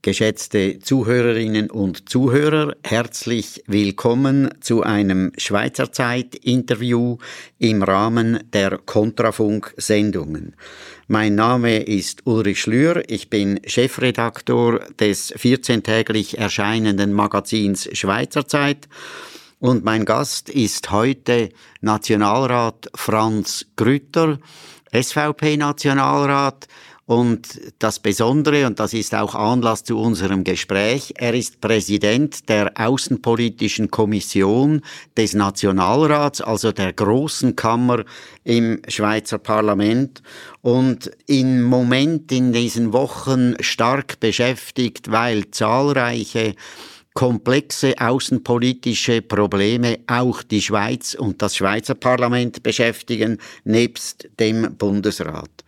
Geschätzte Zuhörerinnen und Zuhörer, herzlich willkommen zu einem Schweizer Zeit-Interview im Rahmen der Kontrafunk-Sendungen. Mein Name ist Ulrich Schlür, ich bin Chefredaktor des 14-täglich erscheinenden Magazins Schweizer Zeit und mein Gast ist heute Nationalrat Franz Grütter, SVP-Nationalrat, und das Besondere, und das ist auch Anlass zu unserem Gespräch, er ist Präsident der Außenpolitischen Kommission des Nationalrats, also der großen Kammer im Schweizer Parlament und im Moment in diesen Wochen stark beschäftigt, weil zahlreiche komplexe außenpolitische Probleme auch die Schweiz und das Schweizer Parlament beschäftigen, nebst dem Bundesrat.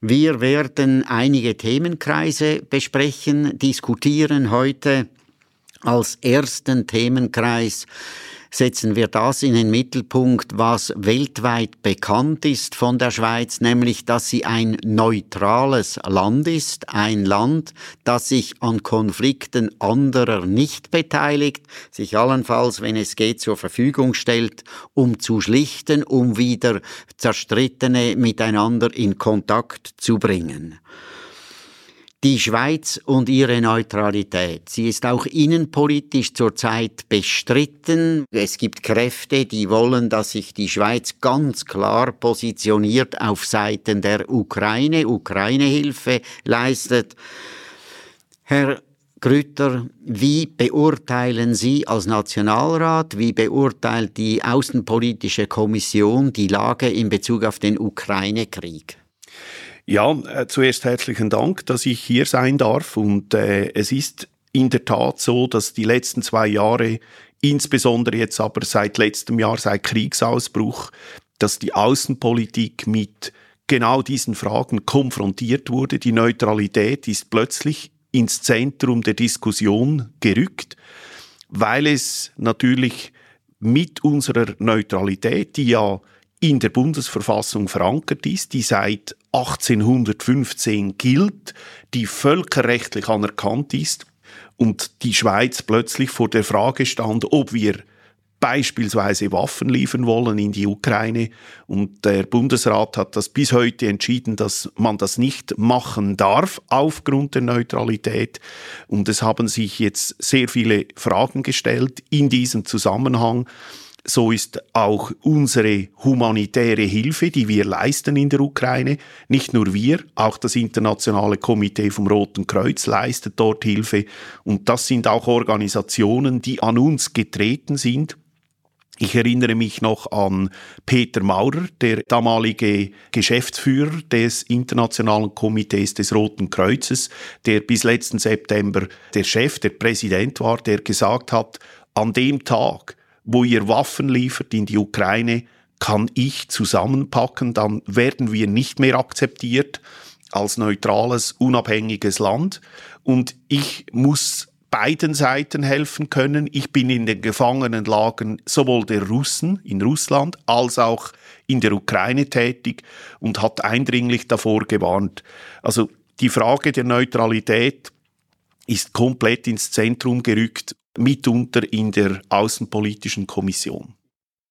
Wir werden einige Themenkreise besprechen, diskutieren heute. Als ersten Themenkreis setzen wir das in den Mittelpunkt, was weltweit bekannt ist von der Schweiz, nämlich dass sie ein neutrales Land ist, ein Land, das sich an Konflikten anderer nicht beteiligt, sich allenfalls, wenn es geht, zur Verfügung stellt, um zu schlichten, um wieder Zerstrittene miteinander in Kontakt zu bringen. Die Schweiz und ihre Neutralität. Sie ist auch innenpolitisch zurzeit bestritten. Es gibt Kräfte, die wollen, dass sich die Schweiz ganz klar positioniert auf Seiten der Ukraine, Ukraine-Hilfe leistet. Herr Grütter, wie beurteilen Sie als Nationalrat, wie beurteilt die Außenpolitische Kommission die Lage in Bezug auf den Ukraine-Krieg? Ja, äh, zuerst herzlichen Dank, dass ich hier sein darf. Und äh, es ist in der Tat so, dass die letzten zwei Jahre, insbesondere jetzt aber seit letztem Jahr, seit Kriegsausbruch, dass die Außenpolitik mit genau diesen Fragen konfrontiert wurde. Die Neutralität ist plötzlich ins Zentrum der Diskussion gerückt, weil es natürlich mit unserer Neutralität, die ja in der Bundesverfassung verankert ist, die seit 1815 gilt, die völkerrechtlich anerkannt ist und die Schweiz plötzlich vor der Frage stand, ob wir beispielsweise Waffen liefern wollen in die Ukraine. Und der Bundesrat hat das bis heute entschieden, dass man das nicht machen darf aufgrund der Neutralität. Und es haben sich jetzt sehr viele Fragen gestellt in diesem Zusammenhang. So ist auch unsere humanitäre Hilfe, die wir leisten in der Ukraine, nicht nur wir, auch das internationale Komitee vom Roten Kreuz leistet dort Hilfe. Und das sind auch Organisationen, die an uns getreten sind. Ich erinnere mich noch an Peter Maurer, der damalige Geschäftsführer des Internationalen Komitees des Roten Kreuzes, der bis letzten September der Chef, der Präsident war, der gesagt hat, an dem Tag, wo ihr Waffen liefert in die Ukraine, kann ich zusammenpacken, dann werden wir nicht mehr akzeptiert als neutrales, unabhängiges Land. Und ich muss beiden Seiten helfen können. Ich bin in den Gefangenenlagen sowohl der Russen in Russland als auch in der Ukraine tätig und hat eindringlich davor gewarnt. Also Die Frage der Neutralität ist komplett ins Zentrum gerückt, mitunter in der Außenpolitischen Kommission.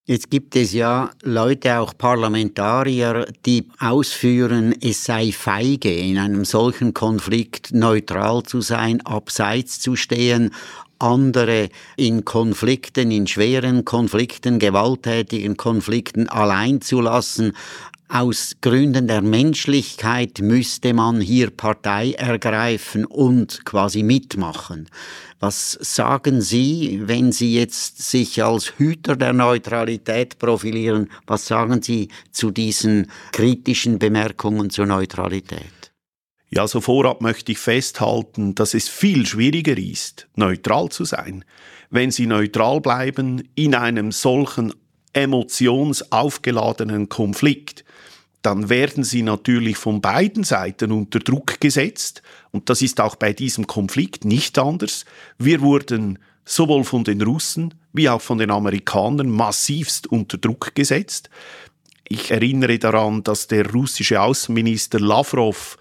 Jetzt gibt es ja Leute, auch Parlamentarier, die ausführen, es sei feige, in einem solchen Konflikt neutral zu sein, abseits zu stehen, andere in Konflikten, in schweren Konflikten, gewalttätigen Konflikten allein zu lassen. Aus Gründen der Menschlichkeit müsste man hier Partei ergreifen und quasi mitmachen. Was sagen Sie, wenn Sie jetzt sich als Hüter der Neutralität profilieren? Was sagen Sie zu diesen kritischen Bemerkungen zur Neutralität? Ja, so vorab möchte ich festhalten, dass es viel schwieriger ist, neutral zu sein. Wenn Sie neutral bleiben in einem solchen emotionsaufgeladenen Konflikt, dann werden sie natürlich von beiden Seiten unter Druck gesetzt. Und das ist auch bei diesem Konflikt nicht anders. Wir wurden sowohl von den Russen wie auch von den Amerikanern massivst unter Druck gesetzt. Ich erinnere daran, dass der russische Außenminister Lavrov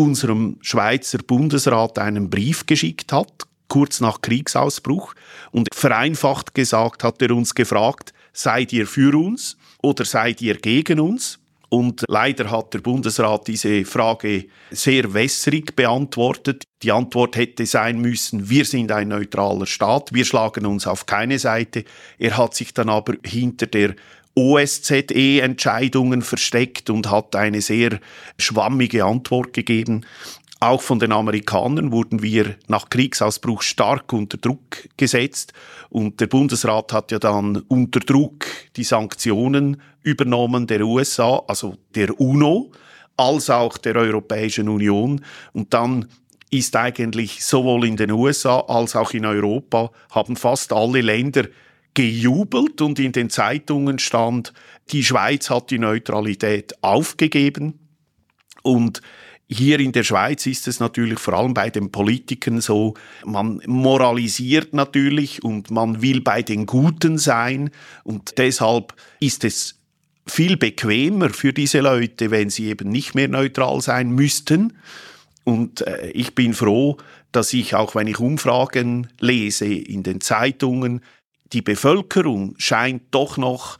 unserem Schweizer Bundesrat einen Brief geschickt hat, kurz nach Kriegsausbruch. Und vereinfacht gesagt hat er uns gefragt, seid ihr für uns oder seid ihr gegen uns? Und leider hat der Bundesrat diese Frage sehr wässrig beantwortet. Die Antwort hätte sein müssen, wir sind ein neutraler Staat, wir schlagen uns auf keine Seite. Er hat sich dann aber hinter der OSZE-Entscheidungen versteckt und hat eine sehr schwammige Antwort gegeben. Auch von den Amerikanern wurden wir nach Kriegsausbruch stark unter Druck gesetzt und der Bundesrat hat ja dann unter Druck die Sanktionen übernommen der USA, also der UNO, als auch der Europäischen Union und dann ist eigentlich sowohl in den USA als auch in Europa haben fast alle Länder gejubelt und in den Zeitungen stand, die Schweiz hat die Neutralität aufgegeben und hier in der Schweiz ist es natürlich vor allem bei den Politikern so, man moralisiert natürlich und man will bei den Guten sein und deshalb ist es viel bequemer für diese Leute, wenn sie eben nicht mehr neutral sein müssten. Und äh, ich bin froh, dass ich auch, wenn ich Umfragen lese in den Zeitungen, die Bevölkerung scheint doch noch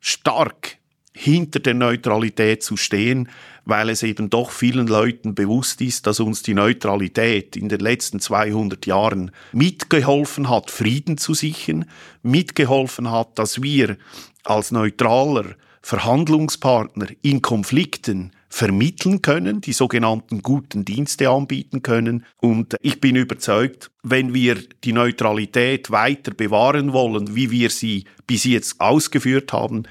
stark hinter der Neutralität zu stehen, weil es eben doch vielen Leuten bewusst ist, dass uns die Neutralität in den letzten 200 Jahren mitgeholfen hat, Frieden zu sichern, mitgeholfen hat, dass wir als neutraler Verhandlungspartner in Konflikten vermitteln können, die sogenannten guten Dienste anbieten können. Und ich bin überzeugt, wenn wir die Neutralität weiter bewahren wollen, wie wir sie bis jetzt ausgeführt haben,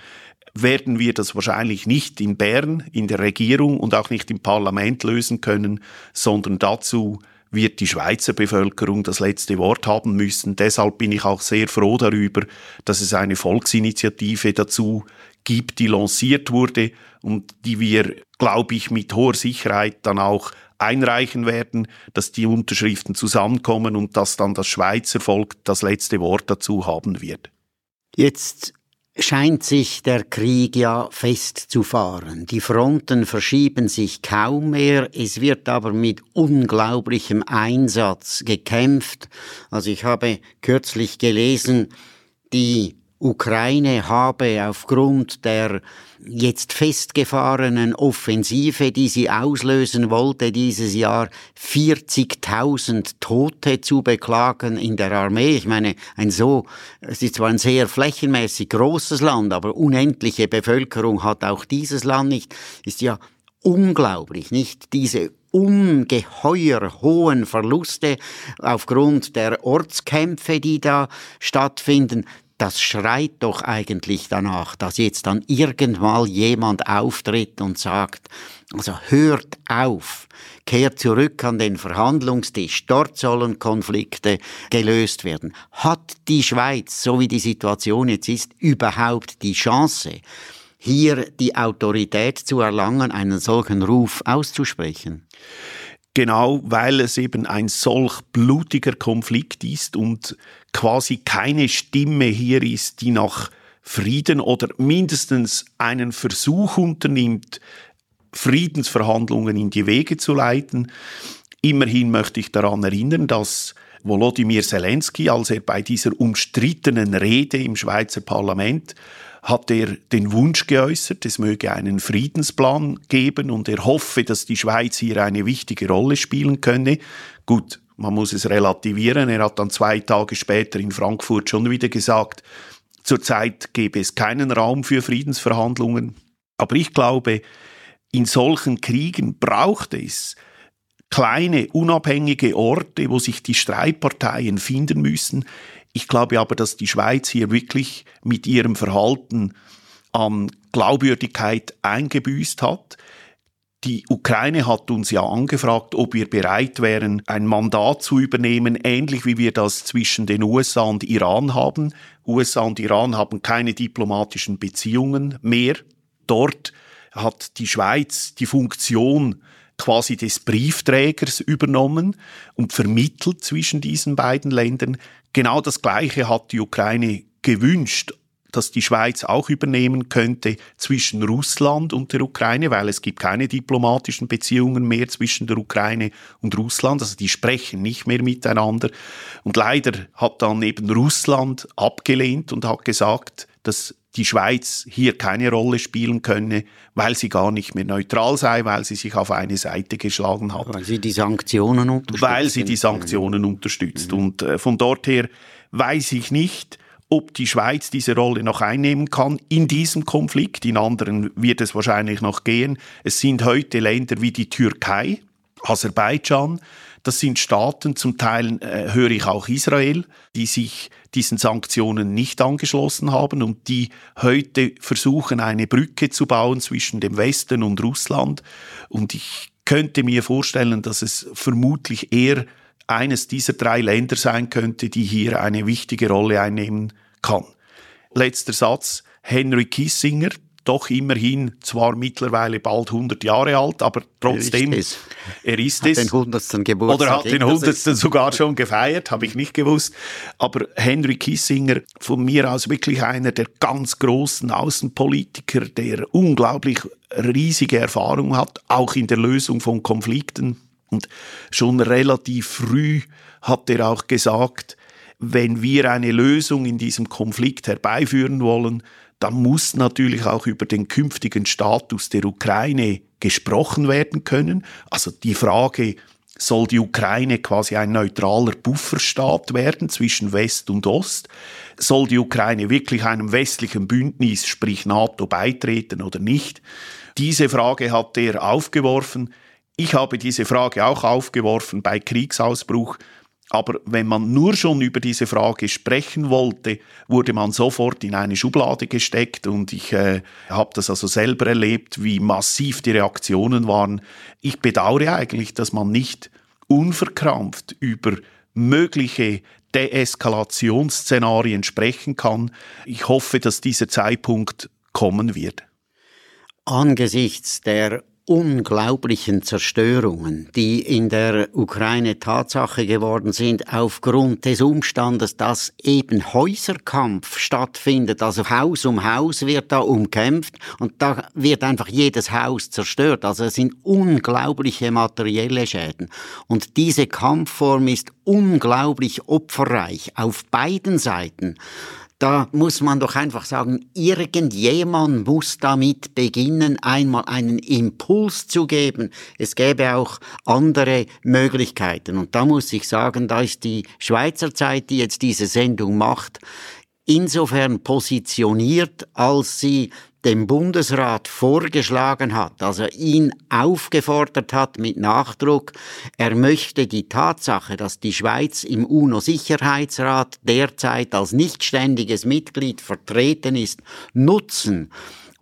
werden wir das wahrscheinlich nicht in Bern, in der Regierung und auch nicht im Parlament lösen können, sondern dazu wird die Schweizer Bevölkerung das letzte Wort haben müssen. Deshalb bin ich auch sehr froh darüber, dass es eine Volksinitiative dazu gibt, die lanciert wurde und die wir, glaube ich, mit hoher Sicherheit dann auch einreichen werden, dass die Unterschriften zusammenkommen und dass dann das Schweizer Volk das letzte Wort dazu haben wird. Jetzt scheint sich der Krieg ja festzufahren. Die Fronten verschieben sich kaum mehr, es wird aber mit unglaublichem Einsatz gekämpft. Also ich habe kürzlich gelesen, die Ukraine habe aufgrund der jetzt festgefahrenen Offensive, die sie auslösen wollte dieses Jahr, 40.000 Tote zu beklagen in der Armee. Ich meine, ein so, es ist zwar ein sehr flächenmäßig großes Land, aber unendliche Bevölkerung hat auch dieses Land nicht. Ist ja unglaublich, nicht? Diese ungeheuer hohen Verluste aufgrund der Ortskämpfe, die da stattfinden das schreit doch eigentlich danach, dass jetzt dann irgendwann jemand auftritt und sagt, also hört auf, kehrt zurück an den Verhandlungstisch, dort sollen Konflikte gelöst werden. Hat die Schweiz, so wie die Situation jetzt ist, überhaupt die Chance, hier die Autorität zu erlangen, einen solchen Ruf auszusprechen? Genau weil es eben ein solch blutiger Konflikt ist und quasi keine Stimme hier ist, die nach Frieden oder mindestens einen Versuch unternimmt, Friedensverhandlungen in die Wege zu leiten. Immerhin möchte ich daran erinnern, dass Volodymyr Zelensky, als er bei dieser umstrittenen Rede im Schweizer Parlament hat er den Wunsch geäußert, es möge einen Friedensplan geben und er hoffe, dass die Schweiz hier eine wichtige Rolle spielen könne. Gut, man muss es relativieren. Er hat dann zwei Tage später in Frankfurt schon wieder gesagt, zurzeit gebe es keinen Raum für Friedensverhandlungen. Aber ich glaube, in solchen Kriegen braucht es kleine, unabhängige Orte, wo sich die Streitparteien finden müssen. Ich glaube aber, dass die Schweiz hier wirklich mit ihrem Verhalten an Glaubwürdigkeit eingebüßt hat. Die Ukraine hat uns ja angefragt, ob wir bereit wären, ein Mandat zu übernehmen, ähnlich wie wir das zwischen den USA und Iran haben. USA und Iran haben keine diplomatischen Beziehungen mehr. Dort hat die Schweiz die Funktion quasi des Briefträgers übernommen und vermittelt zwischen diesen beiden Ländern. Genau das Gleiche hat die Ukraine gewünscht, dass die Schweiz auch übernehmen könnte zwischen Russland und der Ukraine, weil es gibt keine diplomatischen Beziehungen mehr zwischen der Ukraine und Russland, also die sprechen nicht mehr miteinander. Und leider hat dann eben Russland abgelehnt und hat gesagt, dass die Schweiz hier keine Rolle spielen könne, weil sie gar nicht mehr neutral sei, weil sie sich auf eine Seite geschlagen hat. Weil sie die Sanktionen unterstützt. Weil sie die Sanktionen unterstützt. Mhm. Und äh, von dort her weiß ich nicht, ob die Schweiz diese Rolle noch einnehmen kann in diesem Konflikt. In anderen wird es wahrscheinlich noch gehen. Es sind heute Länder wie die Türkei, Aserbaidschan, das sind Staaten, zum Teil äh, höre ich auch Israel, die sich diesen Sanktionen nicht angeschlossen haben und die heute versuchen, eine Brücke zu bauen zwischen dem Westen und Russland. Und ich könnte mir vorstellen, dass es vermutlich eher eines dieser drei Länder sein könnte, die hier eine wichtige Rolle einnehmen kann. Letzter Satz. Henry Kissinger, doch immerhin zwar mittlerweile bald 100 Jahre alt, aber trotzdem, er ist es. Er ist es. Den 100. Geburtstag. Oder hat den 100. sogar schon gefeiert, habe ich nicht gewusst. Aber Henry Kissinger, von mir aus wirklich einer der ganz großen Außenpolitiker, der unglaublich riesige Erfahrung hat, auch in der Lösung von Konflikten. Und schon relativ früh hat er auch gesagt, wenn wir eine Lösung in diesem Konflikt herbeiführen wollen, dann muss natürlich auch über den künftigen Status der Ukraine gesprochen werden können. Also die Frage, soll die Ukraine quasi ein neutraler Bufferstaat werden zwischen West und Ost? Soll die Ukraine wirklich einem westlichen Bündnis, sprich NATO, beitreten oder nicht? Diese Frage hat er aufgeworfen. Ich habe diese Frage auch aufgeworfen bei Kriegsausbruch aber wenn man nur schon über diese Frage sprechen wollte, wurde man sofort in eine Schublade gesteckt und ich äh, habe das also selber erlebt, wie massiv die Reaktionen waren. Ich bedauere eigentlich, dass man nicht unverkrampft über mögliche Deeskalationsszenarien sprechen kann. Ich hoffe, dass dieser Zeitpunkt kommen wird. Angesichts der unglaublichen Zerstörungen, die in der Ukraine Tatsache geworden sind, aufgrund des Umstandes, dass eben Häuserkampf stattfindet, also Haus um Haus wird da umkämpft und da wird einfach jedes Haus zerstört. Also es sind unglaubliche materielle Schäden. Und diese Kampfform ist unglaublich opferreich auf beiden Seiten. Da muss man doch einfach sagen, irgendjemand muss damit beginnen, einmal einen Impuls zu geben. Es gäbe auch andere Möglichkeiten. Und da muss ich sagen, da ist die Schweizer Zeit, die jetzt diese Sendung macht, insofern positioniert, als sie dem Bundesrat vorgeschlagen hat, also ihn aufgefordert hat mit Nachdruck, er möchte die Tatsache, dass die Schweiz im UNO-Sicherheitsrat derzeit als nichtständiges Mitglied vertreten ist, nutzen.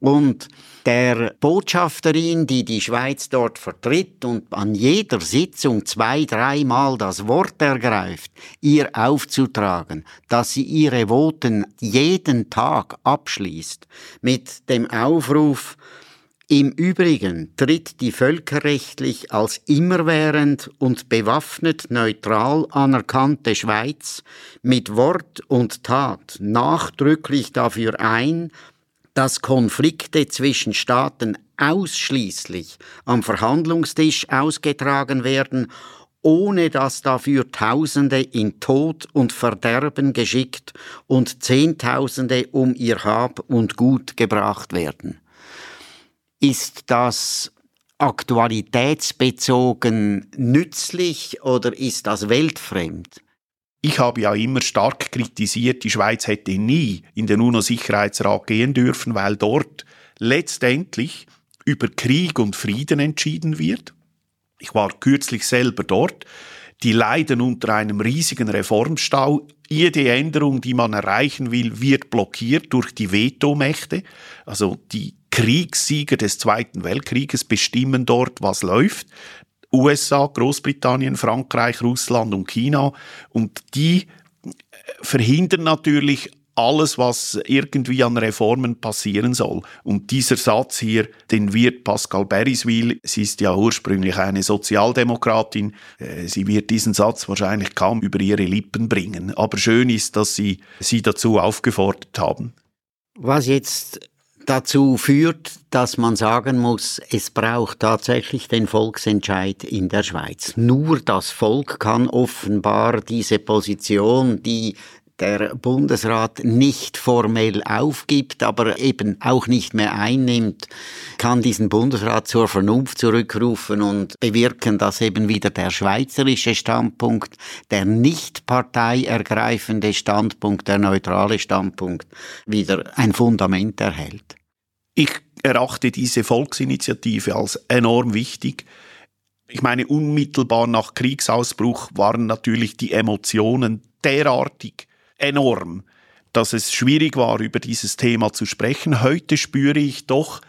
Und der Botschafterin, die die Schweiz dort vertritt und an jeder Sitzung zwei, dreimal das Wort ergreift, ihr aufzutragen, dass sie ihre Voten jeden Tag abschließt. Mit dem Aufruf, im Übrigen tritt die völkerrechtlich als immerwährend und bewaffnet neutral anerkannte Schweiz mit Wort und Tat nachdrücklich dafür ein, dass Konflikte zwischen Staaten ausschließlich am Verhandlungstisch ausgetragen werden, ohne dass dafür Tausende in Tod und Verderben geschickt und Zehntausende um ihr Hab und Gut gebracht werden. Ist das aktualitätsbezogen nützlich oder ist das weltfremd? Ich habe ja immer stark kritisiert, die Schweiz hätte nie in den UNO-Sicherheitsrat gehen dürfen, weil dort letztendlich über Krieg und Frieden entschieden wird. Ich war kürzlich selber dort. Die leiden unter einem riesigen Reformstau. Jede Änderung, die man erreichen will, wird blockiert durch die Vetomächte. Also die Kriegssieger des Zweiten Weltkrieges bestimmen dort, was läuft. USA, Großbritannien, Frankreich, Russland und China. Und die verhindern natürlich alles, was irgendwie an Reformen passieren soll. Und dieser Satz hier, den wird Pascal Beriswil, sie ist ja ursprünglich eine Sozialdemokratin, äh, sie wird diesen Satz wahrscheinlich kaum über ihre Lippen bringen. Aber schön ist, dass sie sie dazu aufgefordert haben. Was jetzt dazu führt, dass man sagen muss, es braucht tatsächlich den Volksentscheid in der Schweiz. Nur das Volk kann offenbar diese Position, die der Bundesrat nicht formell aufgibt, aber eben auch nicht mehr einnimmt, kann diesen Bundesrat zur Vernunft zurückrufen und bewirken, dass eben wieder der schweizerische Standpunkt, der nicht parteiergreifende Standpunkt, der neutrale Standpunkt wieder ein Fundament erhält. Ich erachte diese Volksinitiative als enorm wichtig. Ich meine, unmittelbar nach Kriegsausbruch waren natürlich die Emotionen derartig enorm, dass es schwierig war, über dieses Thema zu sprechen. Heute spüre ich doch,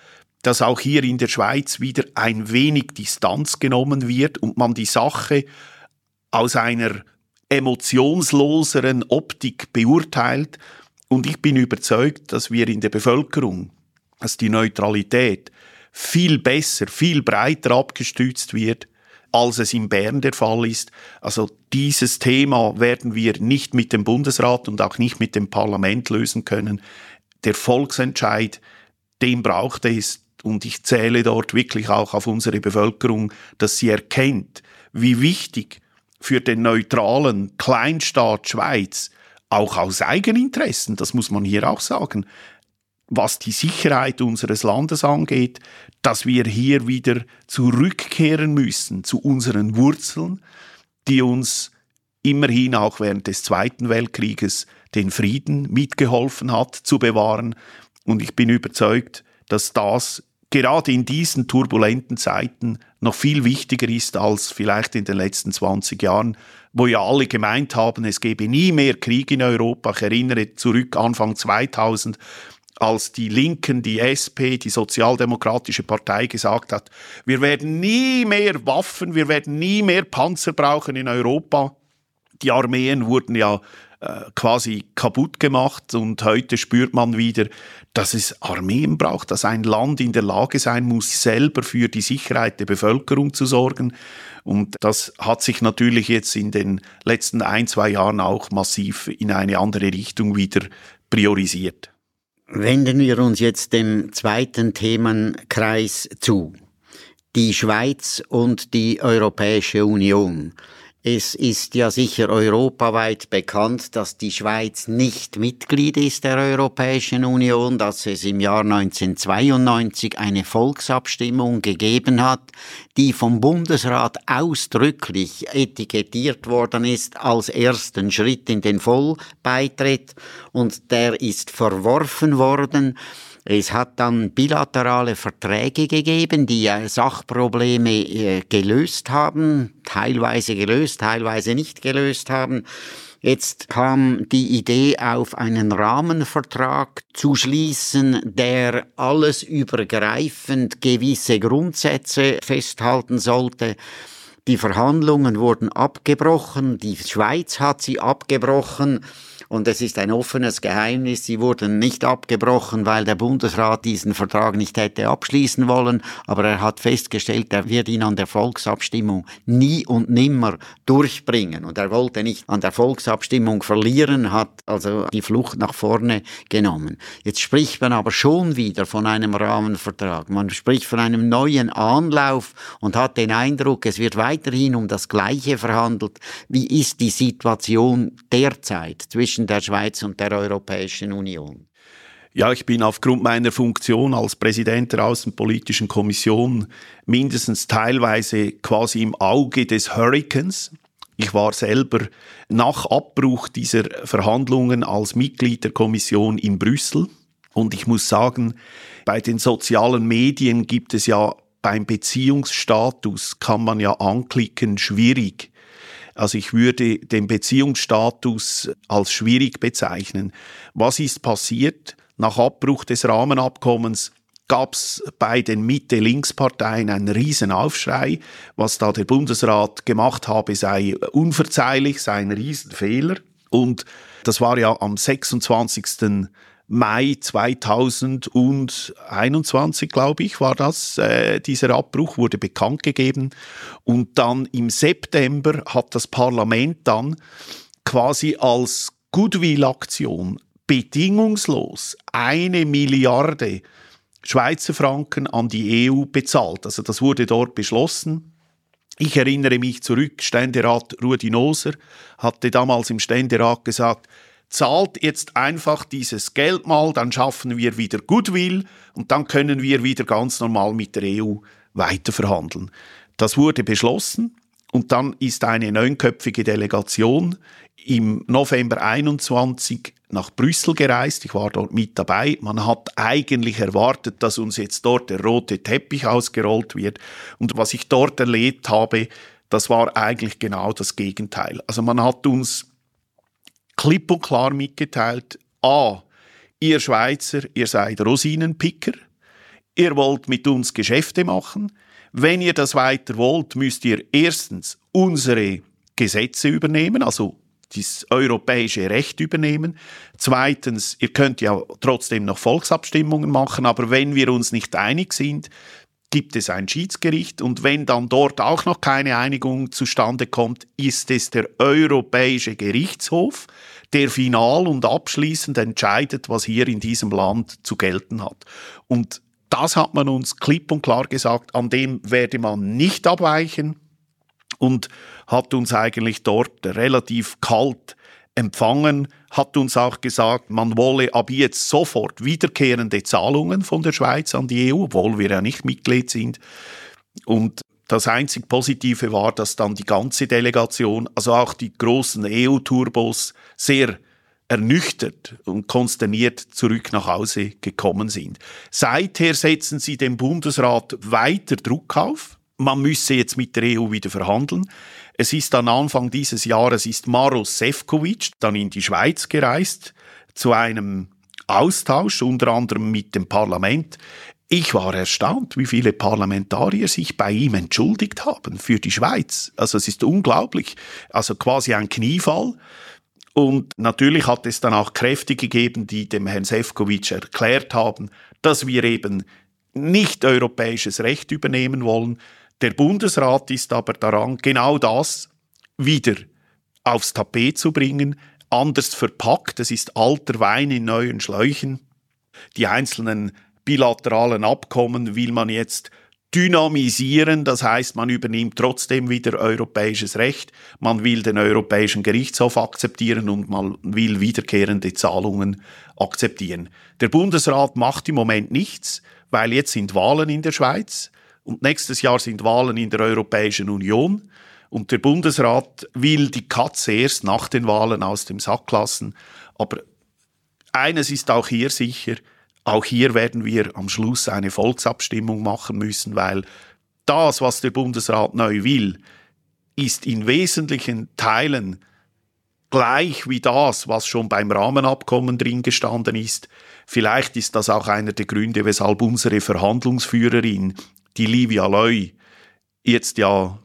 dass auch hier in der Schweiz wieder ein wenig Distanz genommen wird und man die Sache aus einer emotionsloseren Optik beurteilt. Und ich bin überzeugt, dass wir in der Bevölkerung, dass die Neutralität viel besser, viel breiter abgestützt wird, als es in Bern der Fall ist. Also dieses Thema werden wir nicht mit dem Bundesrat und auch nicht mit dem Parlament lösen können. Der Volksentscheid, den braucht es und ich zähle dort wirklich auch auf unsere Bevölkerung, dass sie erkennt, wie wichtig für den neutralen Kleinstaat Schweiz auch aus Eigeninteressen, das muss man hier auch sagen, was die Sicherheit unseres Landes angeht, dass wir hier wieder zurückkehren müssen zu unseren Wurzeln, die uns immerhin auch während des Zweiten Weltkrieges den Frieden mitgeholfen hat zu bewahren. Und ich bin überzeugt, dass das gerade in diesen turbulenten Zeiten noch viel wichtiger ist als vielleicht in den letzten 20 Jahren, wo ja alle gemeint haben, es gebe nie mehr Krieg in Europa. Ich erinnere zurück Anfang 2000, als die Linken, die SP, die Sozialdemokratische Partei gesagt hat, wir werden nie mehr Waffen, wir werden nie mehr Panzer brauchen in Europa. Die Armeen wurden ja äh, quasi kaputt gemacht und heute spürt man wieder, dass es Armeen braucht, dass ein Land in der Lage sein muss, selber für die Sicherheit der Bevölkerung zu sorgen. Und das hat sich natürlich jetzt in den letzten ein, zwei Jahren auch massiv in eine andere Richtung wieder priorisiert. Wenden wir uns jetzt dem zweiten Themenkreis zu. Die Schweiz und die Europäische Union. Es ist ja sicher europaweit bekannt, dass die Schweiz nicht Mitglied ist der Europäischen Union, dass es im Jahr 1992 eine Volksabstimmung gegeben hat, die vom Bundesrat ausdrücklich etikettiert worden ist als ersten Schritt in den Vollbeitritt und der ist verworfen worden. Es hat dann bilaterale Verträge gegeben, die Sachprobleme äh, gelöst haben, teilweise gelöst, teilweise nicht gelöst haben. Jetzt kam die Idee auf, einen Rahmenvertrag zu schließen, der alles übergreifend gewisse Grundsätze festhalten sollte. Die Verhandlungen wurden abgebrochen, die Schweiz hat sie abgebrochen Und es ist ein offenes Geheimnis, sie wurden nicht abgebrochen, weil der Bundesrat diesen Vertrag nicht hätte abschließen wollen, aber er hat festgestellt, er wird ihn an der Volksabstimmung nie und nimmer durchbringen. Und er wollte nicht an der Volksabstimmung verlieren, hat also die Flucht nach vorne genommen. Jetzt spricht man aber schon wieder von einem Rahmenvertrag. Man spricht von einem neuen Anlauf und hat den Eindruck, es wird weiterhin um das Gleiche verhandelt. Wie ist die Situation derzeit zwischen der Schweiz und der Europäischen Union? Ja, ich bin aufgrund meiner Funktion als Präsident der Außenpolitischen Kommission mindestens teilweise quasi im Auge des Hurricanes. Ich war selber nach Abbruch dieser Verhandlungen als Mitglied der Kommission in Brüssel. Und ich muss sagen, bei den sozialen Medien gibt es ja beim Beziehungsstatus, kann man ja anklicken, schwierig. Also ich würde den Beziehungsstatus als schwierig bezeichnen. Was ist passiert? Nach Abbruch des Rahmenabkommens gab es bei den Mitte-Links-Parteien einen riesen Aufschrei. Was da der Bundesrat gemacht habe, sei unverzeihlich, sei ein Riesenfehler. Und das war ja am 26. Mai 2021, glaube ich, war das. Äh, dieser Abbruch wurde bekannt gegeben. Und dann im September hat das Parlament dann quasi als Goodwill-Aktion bedingungslos eine Milliarde Schweizer Franken an die EU bezahlt. Also das wurde dort beschlossen. Ich erinnere mich zurück, Ständerat Rudi Noser hatte damals im Ständerat gesagt, zahlt jetzt einfach dieses Geld mal, dann schaffen wir wieder Goodwill und dann können wir wieder ganz normal mit der EU weiterverhandeln. Das wurde beschlossen und dann ist eine neunköpfige Delegation im November 21 nach Brüssel gereist. Ich war dort mit dabei. Man hat eigentlich erwartet, dass uns jetzt dort der rote Teppich ausgerollt wird. Und was ich dort erlebt habe, das war eigentlich genau das Gegenteil. Also man hat uns klipp und klar mitgeteilt, a, ihr Schweizer, ihr seid Rosinenpicker, ihr wollt mit uns Geschäfte machen. Wenn ihr das weiter wollt, müsst ihr erstens unsere Gesetze übernehmen, also das europäische Recht übernehmen. Zweitens, ihr könnt ja trotzdem noch Volksabstimmungen machen, aber wenn wir uns nicht einig sind, gibt es ein Schiedsgericht und wenn dann dort auch noch keine Einigung zustande kommt, ist es der Europäische Gerichtshof, der final und abschließend entscheidet, was hier in diesem Land zu gelten hat. Und das hat man uns klipp und klar gesagt, an dem werde man nicht abweichen und hat uns eigentlich dort relativ kalt empfangen, hat uns auch gesagt, man wolle ab jetzt sofort wiederkehrende Zahlungen von der Schweiz an die EU, obwohl wir ja nicht Mitglied sind. Und das einzig Positive war, dass dann die ganze Delegation, also auch die großen EU-Turbos, sehr ernüchtert und konsterniert zurück nach Hause gekommen sind. Seither setzen sie dem Bundesrat weiter Druck auf. Man müsse jetzt mit der EU wieder verhandeln. Es ist dann Anfang dieses Jahres ist Maros Sefcovic dann in die Schweiz gereist zu einem Austausch, unter anderem mit dem Parlament. Ich war erstaunt, wie viele Parlamentarier sich bei ihm entschuldigt haben für die Schweiz. Also es ist unglaublich. Also quasi ein Kniefall. Und natürlich hat es dann auch Kräfte gegeben, die dem Herrn Sefcovic erklärt haben, dass wir eben nicht europäisches Recht übernehmen wollen, der Bundesrat ist aber daran, genau das wieder aufs Tapet zu bringen, anders verpackt. Es ist alter Wein in neuen Schläuchen. Die einzelnen bilateralen Abkommen will man jetzt dynamisieren, das heißt, man übernimmt trotzdem wieder europäisches Recht, man will den Europäischen Gerichtshof akzeptieren und man will wiederkehrende Zahlungen akzeptieren. Der Bundesrat macht im Moment nichts, weil jetzt sind Wahlen in der Schweiz. Und nächstes Jahr sind Wahlen in der Europäischen Union. Und der Bundesrat will die Katze erst nach den Wahlen aus dem Sack lassen. Aber eines ist auch hier sicher, auch hier werden wir am Schluss eine Volksabstimmung machen müssen, weil das, was der Bundesrat neu will, ist in wesentlichen Teilen gleich wie das, was schon beim Rahmenabkommen drin gestanden ist. Vielleicht ist das auch einer der Gründe, weshalb unsere Verhandlungsführerin die Livia Loy jetzt ja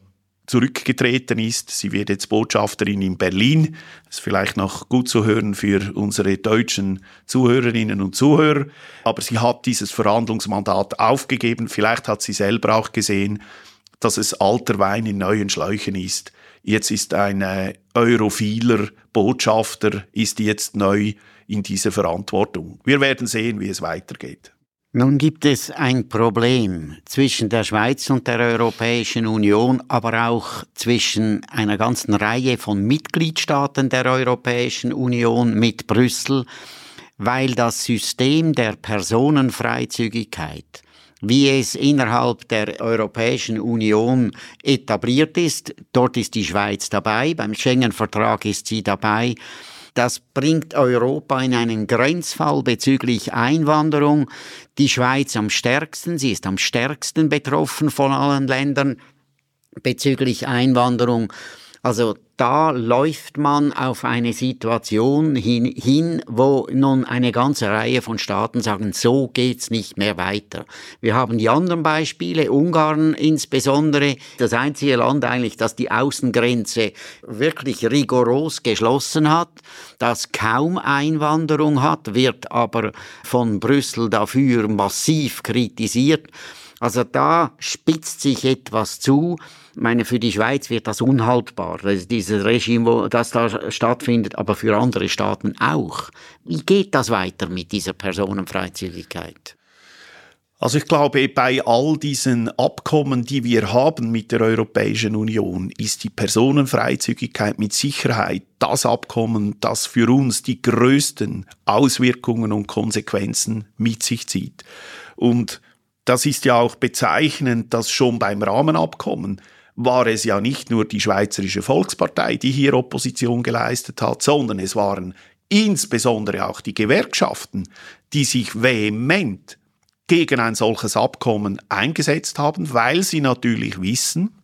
zurückgetreten ist. Sie wird jetzt Botschafterin in Berlin. Das ist vielleicht noch gut zu hören für unsere deutschen Zuhörerinnen und Zuhörer. Aber sie hat dieses Verhandlungsmandat aufgegeben. Vielleicht hat sie selber auch gesehen, dass es alter Wein in neuen Schläuchen ist. Jetzt ist ein äh, europhiler Botschafter, ist jetzt neu in dieser Verantwortung. Wir werden sehen, wie es weitergeht. Nun gibt es ein Problem zwischen der Schweiz und der Europäischen Union, aber auch zwischen einer ganzen Reihe von Mitgliedstaaten der Europäischen Union mit Brüssel, weil das System der Personenfreizügigkeit, wie es innerhalb der Europäischen Union etabliert ist, dort ist die Schweiz dabei, beim Schengen-Vertrag ist sie dabei, das bringt Europa in einen Grenzfall bezüglich Einwanderung. Die Schweiz am stärksten, sie ist am stärksten betroffen von allen Ländern bezüglich Einwanderung. Also da läuft man auf eine Situation hin, hin, wo nun eine ganze Reihe von Staaten sagen, so geht's nicht mehr weiter. Wir haben die anderen Beispiele, Ungarn insbesondere, das einzige Land eigentlich, das die Außengrenze wirklich rigoros geschlossen hat, das kaum Einwanderung hat, wird aber von Brüssel dafür massiv kritisiert. Also da spitzt sich etwas zu. Meine, für die Schweiz wird das unhaltbar, dieses Regime, wo das da stattfindet, aber für andere Staaten auch. Wie geht das weiter mit dieser Personenfreizügigkeit? Also ich glaube, bei all diesen Abkommen, die wir haben mit der Europäischen Union, ist die Personenfreizügigkeit mit Sicherheit das Abkommen, das für uns die größten Auswirkungen und Konsequenzen mit sich zieht. Und das ist ja auch bezeichnend, dass schon beim Rahmenabkommen war es ja nicht nur die Schweizerische Volkspartei, die hier Opposition geleistet hat, sondern es waren insbesondere auch die Gewerkschaften, die sich vehement gegen ein solches Abkommen eingesetzt haben, weil sie natürlich wissen,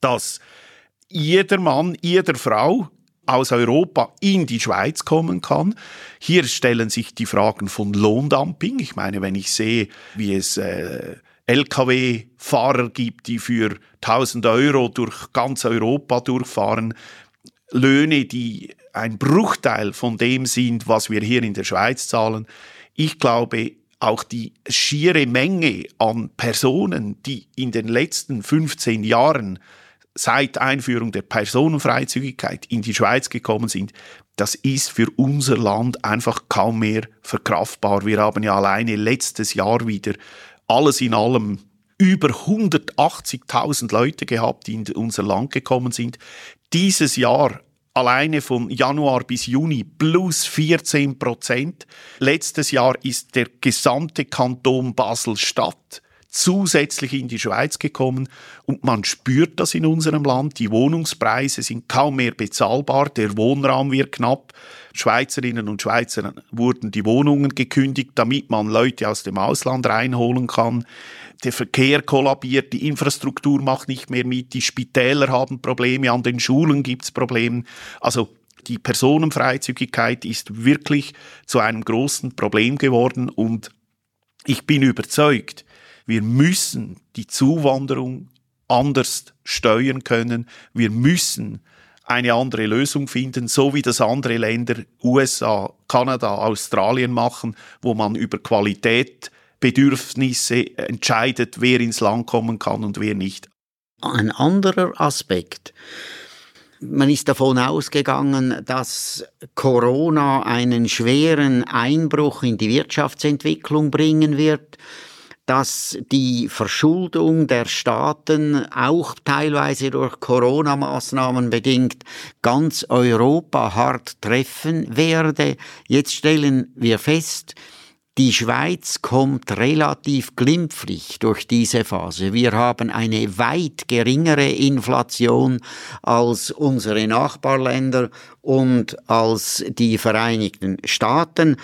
dass jeder Mann, jeder Frau aus Europa in die Schweiz kommen kann. Hier stellen sich die Fragen von Lohndumping. Ich meine, wenn ich sehe, wie es äh, Lkw-Fahrer gibt, die für 1000 Euro durch ganz Europa durchfahren, Löhne, die ein Bruchteil von dem sind, was wir hier in der Schweiz zahlen. Ich glaube, auch die schiere Menge an Personen, die in den letzten 15 Jahren seit Einführung der Personenfreizügigkeit in die Schweiz gekommen sind, das ist für unser Land einfach kaum mehr verkraftbar. Wir haben ja alleine letztes Jahr wieder alles in allem über 180.000 Leute gehabt, die in unser Land gekommen sind. Dieses Jahr alleine von Januar bis Juni plus 14 Prozent. Letztes Jahr ist der gesamte Kanton Basel-Stadt zusätzlich in die Schweiz gekommen und man spürt das in unserem Land. Die Wohnungspreise sind kaum mehr bezahlbar, der Wohnraum wird knapp. Schweizerinnen und Schweizer wurden die Wohnungen gekündigt, damit man Leute aus dem Ausland reinholen kann. Der Verkehr kollabiert, die Infrastruktur macht nicht mehr mit, die Spitäler haben Probleme, an den Schulen gibt's Probleme. Also die Personenfreizügigkeit ist wirklich zu einem großen Problem geworden und ich bin überzeugt, wir müssen die Zuwanderung anders steuern können. Wir müssen eine andere Lösung finden, so wie das andere Länder, USA, Kanada, Australien machen, wo man über Qualität, Bedürfnisse entscheidet, wer ins Land kommen kann und wer nicht. Ein anderer Aspekt. Man ist davon ausgegangen, dass Corona einen schweren Einbruch in die Wirtschaftsentwicklung bringen wird dass die Verschuldung der Staaten auch teilweise durch Corona-Maßnahmen bedingt ganz Europa hart treffen werde. Jetzt stellen wir fest, die Schweiz kommt relativ glimpflich durch diese Phase. Wir haben eine weit geringere Inflation als unsere Nachbarländer und als die Vereinigten Staaten.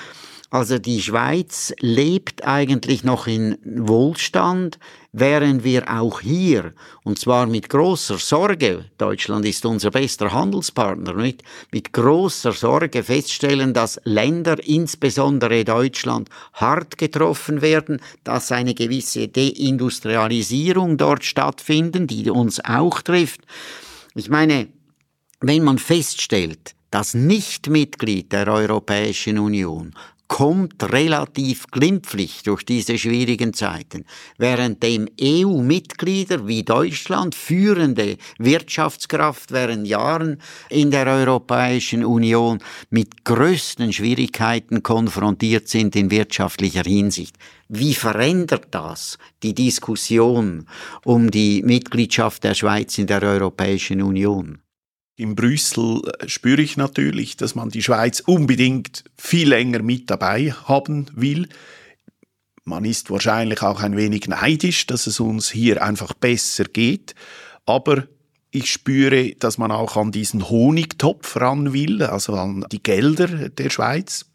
Also die Schweiz lebt eigentlich noch in Wohlstand, während wir auch hier, und zwar mit großer Sorge, Deutschland ist unser bester Handelspartner, nicht? mit großer Sorge feststellen, dass Länder, insbesondere Deutschland, hart getroffen werden, dass eine gewisse Deindustrialisierung dort stattfindet, die uns auch trifft. Ich meine, wenn man feststellt, das Nichtmitglied der Europäischen Union kommt relativ glimpflich durch diese schwierigen Zeiten, während dem EU-Mitglieder wie Deutschland, führende Wirtschaftskraft während Jahren in der Europäischen Union, mit größten Schwierigkeiten konfrontiert sind in wirtschaftlicher Hinsicht. Wie verändert das die Diskussion um die Mitgliedschaft der Schweiz in der Europäischen Union? In Brüssel äh, spüre ich natürlich, dass man die Schweiz unbedingt viel länger mit dabei haben will. Man ist wahrscheinlich auch ein wenig neidisch, dass es uns hier einfach besser geht. Aber ich spüre, dass man auch an diesen Honigtopf ran will, also an die Gelder der Schweiz.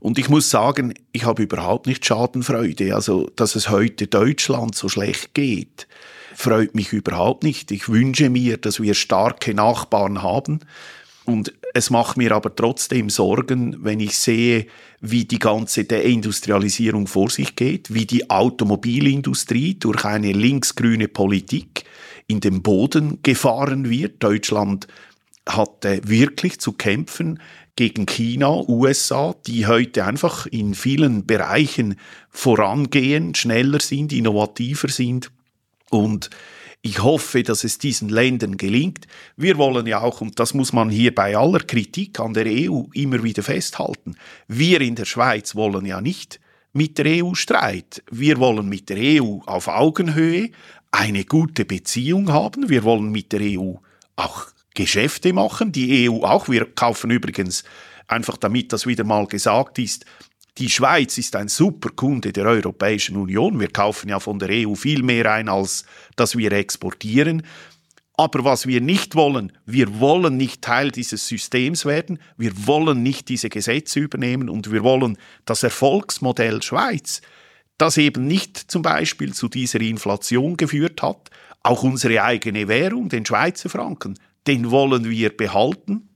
Und ich muss sagen, ich habe überhaupt nicht Schadenfreude, also dass es heute Deutschland so schlecht geht freut mich überhaupt nicht. Ich wünsche mir, dass wir starke Nachbarn haben. Und es macht mir aber trotzdem Sorgen, wenn ich sehe, wie die ganze Deindustrialisierung vor sich geht, wie die Automobilindustrie durch eine linksgrüne Politik in den Boden gefahren wird. Deutschland hatte wirklich zu kämpfen gegen China, USA, die heute einfach in vielen Bereichen vorangehen, schneller sind, innovativer sind und ich hoffe, dass es diesen Ländern gelingt. Wir wollen ja auch, und das muss man hier bei aller Kritik an der EU immer wieder festhalten, wir in der Schweiz wollen ja nicht mit der EU Streit. Wir wollen mit der EU auf Augenhöhe eine gute Beziehung haben. Wir wollen mit der EU auch Geschäfte machen. Die EU auch. Wir kaufen übrigens einfach damit das wieder mal gesagt ist, die Schweiz ist ein super Kunde der Europäischen Union. Wir kaufen ja von der EU viel mehr ein, als dass wir exportieren. Aber was wir nicht wollen, wir wollen nicht Teil dieses Systems werden, wir wollen nicht diese Gesetze übernehmen und wir wollen das Erfolgsmodell Schweiz, das eben nicht zum Beispiel zu dieser Inflation geführt hat, auch unsere eigene Währung, den Schweizer Franken, den wollen wir behalten.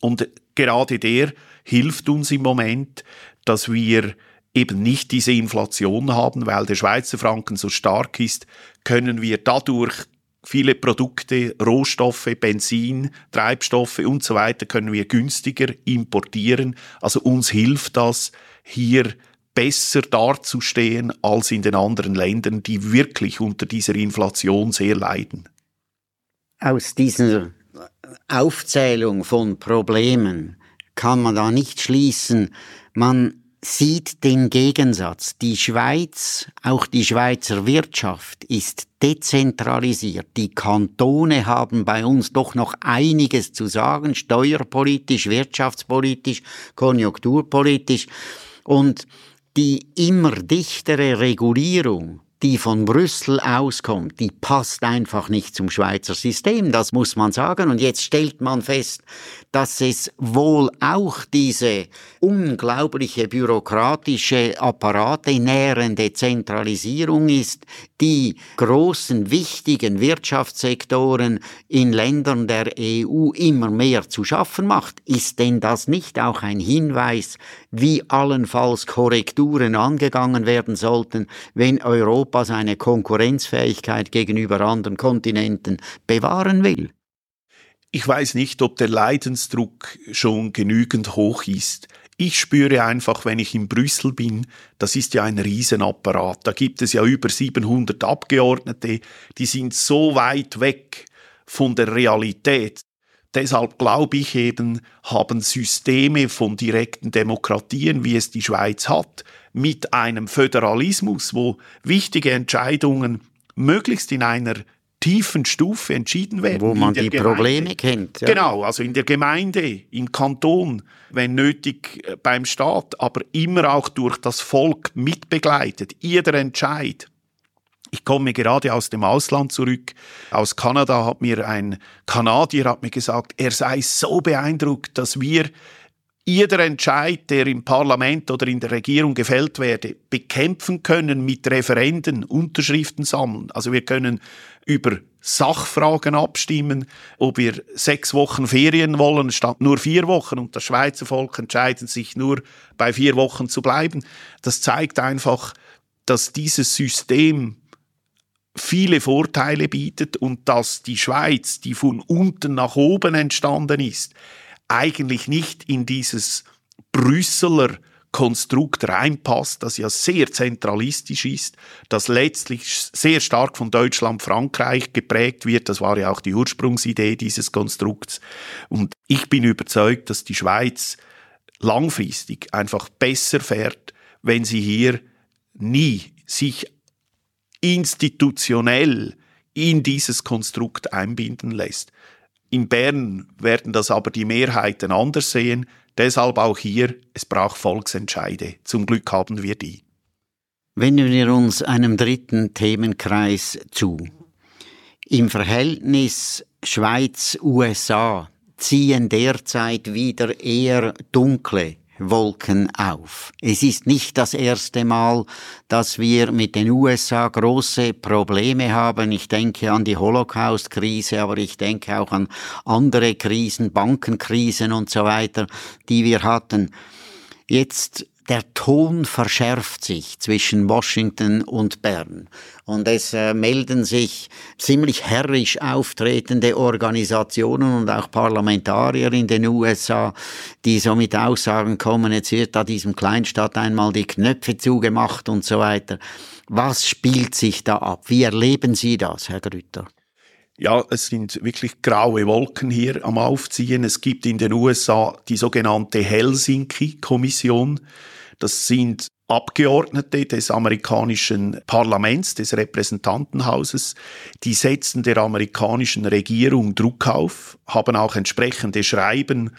Und gerade der hilft uns im Moment, dass wir eben nicht diese Inflation haben, weil der Schweizer Franken so stark ist, können wir dadurch viele Produkte, Rohstoffe, Benzin, Treibstoffe und so weiter können wir günstiger importieren. Also uns hilft das, hier besser dazustehen als in den anderen Ländern, die wirklich unter dieser Inflation sehr leiden. Aus dieser Aufzählung von Problemen kann man da nicht schließen, man sieht den Gegensatz. Die Schweiz, auch die Schweizer Wirtschaft ist dezentralisiert. Die Kantone haben bei uns doch noch einiges zu sagen, steuerpolitisch, wirtschaftspolitisch, konjunkturpolitisch. Und die immer dichtere Regulierung die von Brüssel auskommt, die passt einfach nicht zum Schweizer System, das muss man sagen. Und jetzt stellt man fest, dass es wohl auch diese unglaubliche bürokratische Apparate nährende Zentralisierung ist, die großen, wichtigen Wirtschaftssektoren in Ländern der EU immer mehr zu schaffen macht. Ist denn das nicht auch ein Hinweis, wie allenfalls Korrekturen angegangen werden sollten, wenn Europa seine Konkurrenzfähigkeit gegenüber anderen Kontinenten bewahren will? Ich weiß nicht, ob der Leidensdruck schon genügend hoch ist. Ich spüre einfach, wenn ich in Brüssel bin, das ist ja ein Riesenapparat. Da gibt es ja über 700 Abgeordnete, die sind so weit weg von der Realität. Deshalb glaube ich eben, haben Systeme von direkten Demokratien, wie es die Schweiz hat, mit einem Föderalismus, wo wichtige Entscheidungen möglichst in einer tiefen Stufe entschieden werden. Wo man die Gemeinde. Probleme kennt. Ja. Genau, also in der Gemeinde, im Kanton, wenn nötig äh, beim Staat, aber immer auch durch das Volk mitbegleitet. Jeder Entscheid. Ich komme gerade aus dem Ausland zurück. Aus Kanada hat mir ein Kanadier hat mir gesagt, er sei so beeindruckt, dass wir jeder Entscheid, der im Parlament oder in der Regierung gefällt werde, bekämpfen können mit Referenden, Unterschriften sammeln. Also wir können über Sachfragen abstimmen, ob wir sechs Wochen Ferien wollen statt nur vier Wochen und das Schweizer Volk entscheidet sich nur bei vier Wochen zu bleiben. Das zeigt einfach, dass dieses System viele Vorteile bietet und dass die Schweiz, die von unten nach oben entstanden ist, eigentlich nicht in dieses Brüsseler Konstrukt reinpasst, das ja sehr zentralistisch ist, das letztlich sehr stark von Deutschland, Frankreich geprägt wird. Das war ja auch die Ursprungsidee dieses Konstrukts. Und ich bin überzeugt, dass die Schweiz langfristig einfach besser fährt, wenn sie hier nie sich institutionell in dieses Konstrukt einbinden lässt. In Bern werden das aber die Mehrheiten anders sehen. Deshalb auch hier, es braucht Volksentscheide. Zum Glück haben wir die. Wenden wir uns einem dritten Themenkreis zu. Im Verhältnis Schweiz-USA ziehen derzeit wieder eher dunkle Wolken auf. Es ist nicht das erste Mal, dass wir mit den USA große Probleme haben. Ich denke an die Holocaust-Krise, aber ich denke auch an andere Krisen, Bankenkrisen und so weiter, die wir hatten. Jetzt der Ton verschärft sich zwischen Washington und Bern. Und es äh, melden sich ziemlich herrisch auftretende Organisationen und auch Parlamentarier in den USA, die so mit Aussagen kommen, jetzt wird da diesem Kleinstaat einmal die Knöpfe zugemacht und so weiter. Was spielt sich da ab? Wie erleben Sie das, Herr Grütter? Ja, es sind wirklich graue Wolken hier am Aufziehen. Es gibt in den USA die sogenannte Helsinki-Kommission. Das sind Abgeordnete des amerikanischen Parlaments, des Repräsentantenhauses, die setzen der amerikanischen Regierung Druck auf, haben auch entsprechende Schreiben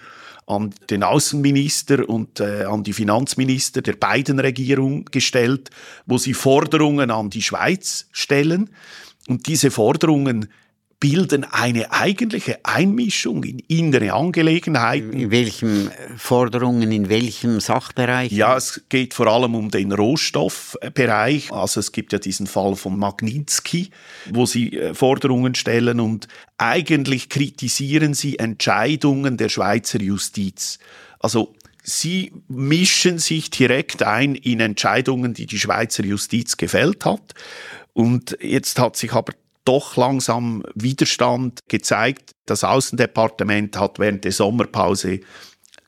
an den Außenminister und äh, an die Finanzminister der beiden Regierungen gestellt, wo sie Forderungen an die Schweiz stellen. Und diese Forderungen bilden eine eigentliche Einmischung in innere Angelegenheiten. In welchen Forderungen, in welchem Sachbereich? Ja, es geht vor allem um den Rohstoffbereich. Also es gibt ja diesen Fall von Magnitsky, wo sie äh, Forderungen stellen und eigentlich kritisieren sie Entscheidungen der Schweizer Justiz. Also Sie mischen sich direkt ein in Entscheidungen, die die Schweizer Justiz gefällt hat. Und jetzt hat sich aber doch langsam Widerstand gezeigt. Das Außendepartement hat während der Sommerpause